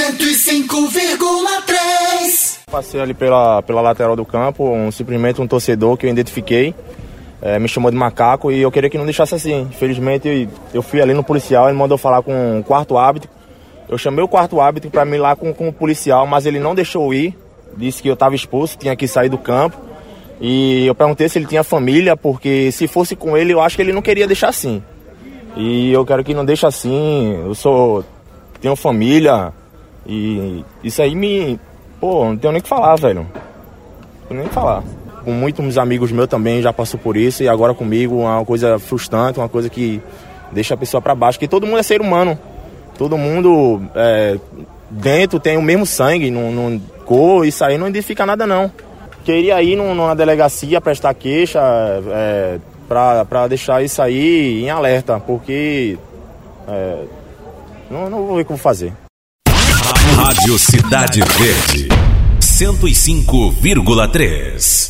105,3. Passei ali pela, pela lateral do campo, um, simplesmente um torcedor que eu identifiquei. é, me chamou de macaco e eu queria que não deixasse assim. Infelizmente, eu fui ali no policial, ele mandou falar com o quarto árbitro. Eu chamei o quarto árbitro para me ir lá com, com o policial, mas ele não deixou ir. Disse que eu estava expulso, tinha que sair do campo. E eu perguntei se ele tinha família, porque se fosse com ele, eu acho que ele não queria deixar assim. E eu quero que não deixe assim. Eu sou. tenho família. E isso aí me. Pô, não tenho nem o que falar, velho. Não tenho nem o que falar. Com muitos amigos meus também já passou por isso. E agora comigo é uma coisa frustrante, uma coisa que deixa a pessoa para baixo. Porque todo mundo é ser humano. Todo mundo é, dentro tem o mesmo sangue, não, não cor, isso aí não identifica nada não. Queria ir num- numa delegacia prestar queixa é, para deixar isso aí em alerta, porque é, não, não vou ver o que eu vou fazer. Rádio Cidade Verde, 105,3.